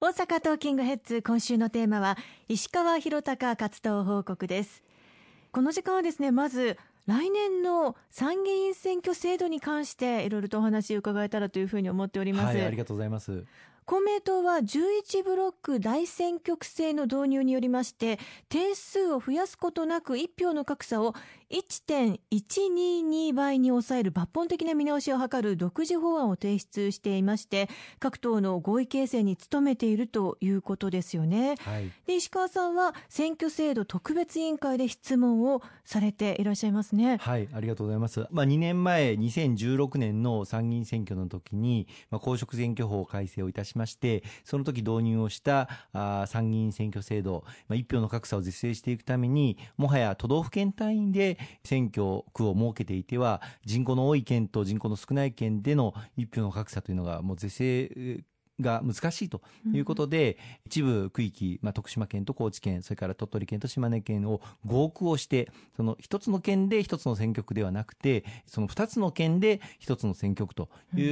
大阪トーキングヘッズ今週のテーマは石川博隆活動報告です。この時間はですねまず来年の参議院選挙制度に関していろいろとお話を伺えたらというふうに思っております、はい、ありがとうございます。公明党は11ブロック大選挙区制の導入によりまして定数を増やすことなく1票の格差を1.122倍に抑える抜本的な見直しを図る独自法案を提出していまして各党の合意形成に努めているということですよね、はい、で石川さんは選挙制度特別委員会で質問をされていらっしゃいますね。はいありがとうございます、まあ、2年前2016年の参議院選挙の時に、まあ、公職選挙法改正をいたしましてその時導入をしたあ参議院選挙制度、まあ、1票の格差を是正していくためにもはや都道府県単位で選挙区を設けていては人口の多い県と人口の少ない県での一票の格差というのがもう是正が難しいということで、うん、一部区域、まあ、徳島県と高知県、それから鳥取県と島根県を合区をして、その一つの県で一つの選挙区ではなくて、その二つの県で一つの選挙区とい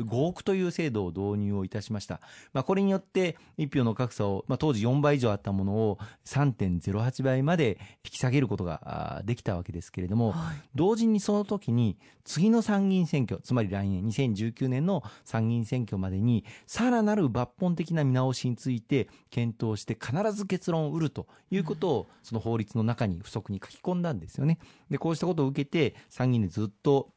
う合区という制度を導入をいたしました。まあ、これによって一票の格差を、まあ、当時4倍以上あったものを3.08倍まで引き下げることができたわけですけれども、はい、同時にその時に次の参議院選挙、つまり来年2019年の参議院選挙までにささらなる抜本的な見直しについて検討して必ず結論を得るということをその法律の中に不足に書き込んだんですよね。でこうしたことを受けて参議院でずっと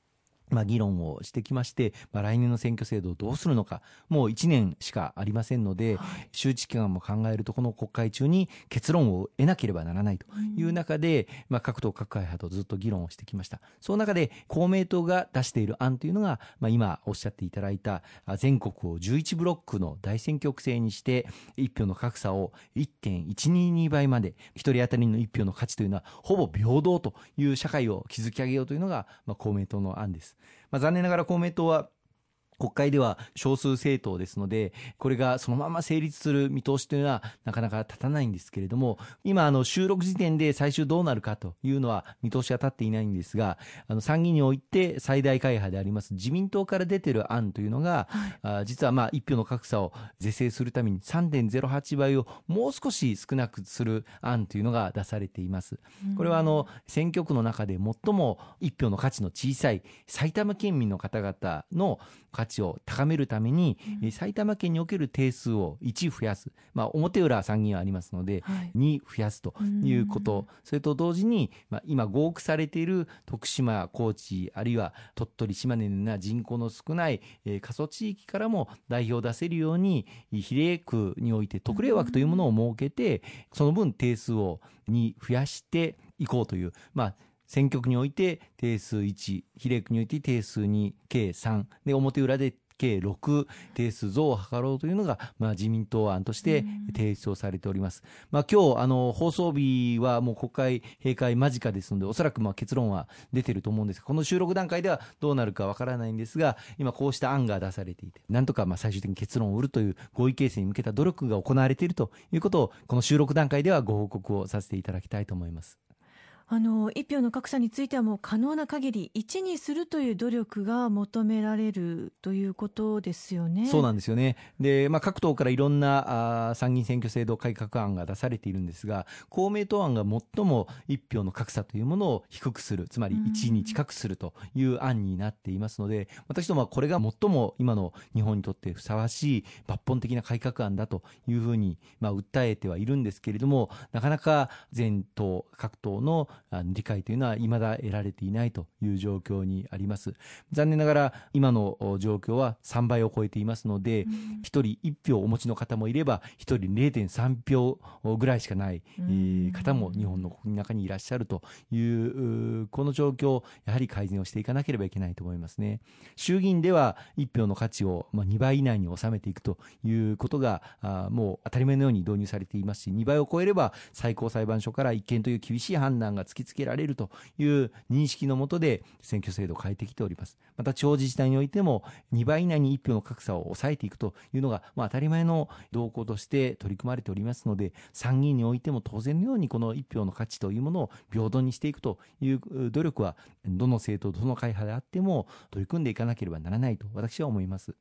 まあ、議論をしてきまして、まあ、来年の選挙制度をどうするのか、もう1年しかありませんので、はい、周知期間も考えると、この国会中に結論を得なければならないという中で、うん、まあ、各党各会派とずっと議論をしてきました。その中で、公明党が出している案というのが、まあ、今おっしゃっていただいた、全国を11ブロックの大選挙区制にして、1票の格差を1.122倍まで、1人当たりの1票の価値というのは、ほぼ平等という社会を築き上げようというのが、まあ、公明党の案です。まあ、残念ながら公明党は国会では少数政党ですので、これがそのまま成立する見通しというのはなかなか立たないんですけれども、今、あの、収録時点で最終どうなるかというのは見通しは立っていないんですが、あの、参議院において最大会派であります自民党から出てる案というのが、はい、あ実はまあ、一票の格差を是正するために3.08倍をもう少し少なくする案というのが出されています。これはあの、選挙区の中で最も一票の価値の小さい埼玉県民の方々の価値を高めるために、うん、埼玉県における定数を1増やす、まあ、表裏参議院はありますので、はい、2増やすということ、それと同時に、まあ、今合区されている徳島、高知、あるいは鳥取、島根のような人口の少ない、えー、過疎地域からも代表を出せるように、比例区において特例枠というものを設けて、その分定数を2増やしていこうという、まあ、選挙区において定数1、比例区において定数2、計3、で、表裏で計6定数増を図ろうというのが、まあ、自民党案として提出をされております。まあ、今日、あの、放送日はもう国会閉会間近ですので、おそらくまあ結論は出てると思うんですが、この収録段階ではどうなるかわからないんですが、今こうした案が出されていて、なんとかまあ最終的に結論を売るという合意形成に向けた努力が行われているということを、この収録段階ではご報告をさせていただきたいと思います。あの一票の格差についてはもう可能な限り1にするという努力が求められるということですよね。そうなんですよね。で、まあ、各党からいろんなあ参議院選挙制度改革案が出されているんですが、公明党案が最も一票の格差というものを低くする、つまり1に近くするという案になっていますので、私どもはこれが最も今の日本にとってふさわしい抜本的な改革案だというふうに、まあ、訴えてはいるんですけれども、なかなか全党、各党の理解というのは未だ得られていないという状況にあります。残念ながら今の状況は3倍を超えていますので、1人1票お持ちの方もいれば、1人0.3票ぐらいしかない方も日本の国の中にいらっしゃるという、この状況、やはり改善をしていかなければいけないと思いますね。衆議院では1票の価値を2倍以内に収めていくということが、もう当たり前のように導入されていますし、2倍を超えれば最高裁判所から一見という厳しい判断がが突きつけられるという認識のもとで選挙制度を変えてきております。また地方自治体においても2倍以内に1票の格差を抑えていくというのが、まあ、当たり前の動向として取り組まれておりますので参議院においても当然のようにこの1票の価値というものを平等にしていくという努力はどの政党どの会派であっても取り組んでいかなければならないと私は思います。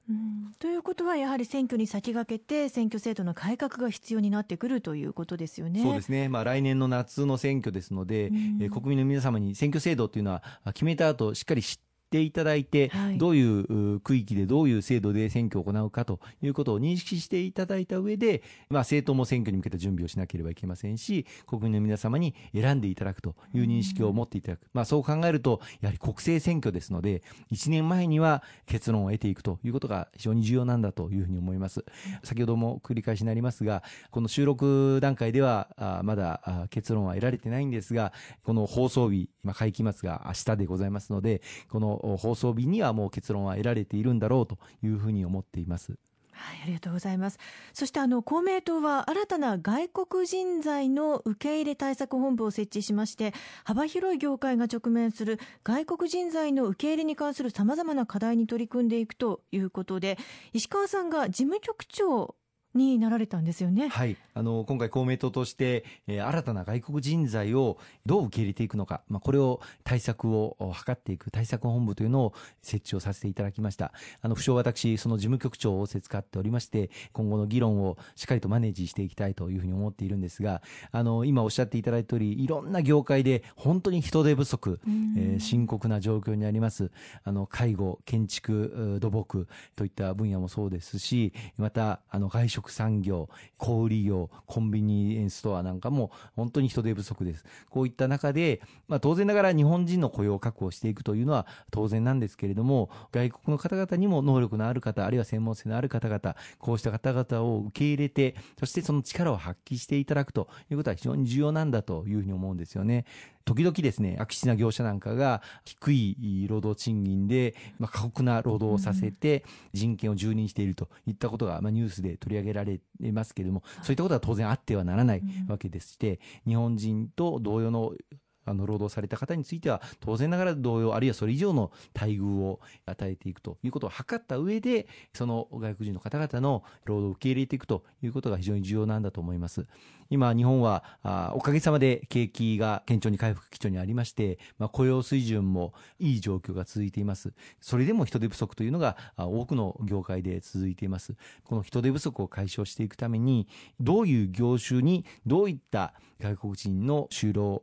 ということはやはり選挙に先駆けて選挙制度の改革が必要になってくるということですよね。そうですね。まあ来年の夏の選挙ですので、え国民の皆様に選挙制度というのは決めた後しっかり知ってていただいて、はい、どういう区域でどういう制度で選挙を行うかということを認識していただいた上で、まあ、政党も選挙に向けた準備をしなければいけませんし、国民の皆様に選んでいただくという認識を持っていただく。まあ、そう考えると、やはり国政選挙ですので、1年前には結論を得ていくということが非常に重要なんだというふうに思います。先ほども繰り返しになりますが、この収録段階では、あまだ結論は得られてないんですが、この放送日、まあ、会期末が明日でございますので、この放送日にはもう結論は得られているんだろうというふうに思っています。はい、ありがとうございます。そしてあの公明党は新たな外国人材の受け入れ対策本部を設置しまして、幅広い業界が直面する外国人材の受け入れに関するさまざまな課題に取り組んでいくということで、石川さんが事務局長になられたんですよね。はい。あの、今回公明党として、えー、新たな外国人材をどう受け入れていくのか、まあ、これを対策を図っていく対策本部というのを設置をさせていただきました。あの、不詳私、その事務局長を仰せ使っておりまして、今後の議論をしっかりとマネージしていきたいというふうに思っているんですが、あの、今おっしゃっていただいた通り、いろんな業界で本当に人手不足、えー、深刻な状況にあります。あの、介護、建築、土木といった分野もそうですし、また、あの、外食食産業、小売業、コンビニエンスストアなんかも本当に人手不足です。こういった中で、まあ当然ながら日本人の雇用を確保していくというのは当然なんですけれども、外国の方々にも能力のある方、あるいは専門性のある方々、こうした方々を受け入れて、そしてその力を発揮していただくということは非常に重要なんだというふうに思うんですよね。時々ですね、悪質な業者なんかが低い労働賃金で、まあ、過酷な労働をさせて人権を蹂躙しているといったことが、まあ、ニュースで取り上げられますけれども、そういったことは当然あってはならないわけですして、日本人と同様のあの労働された方については当然ながら同様あるいはそれ以上の待遇を与えていくということを図った上でその外国人の方々の労働を受け入れていくということが非常に重要なんだと思います。今日本はあおかげさまで景気が堅調に回復基調にありまして、まあ、雇用水準もいい状況が続いています。それでも人手不足というのが多くの業界で続いています。この人手不足を解消していくためにどういう業種にどういった外国人の就労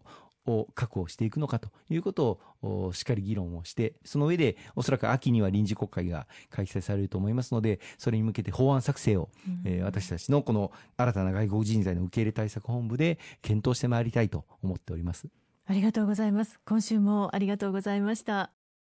を確保していくのかということをしっかり議論をして、その上でおそらく秋には臨時国会が開催されると思いますので、それに向けて法案作成を、うん、えー、私たちのこの新たな外国人材の受け入れ対策本部で検討してまいりたいと思っております。ありがとうございます。今週もありがとうございました。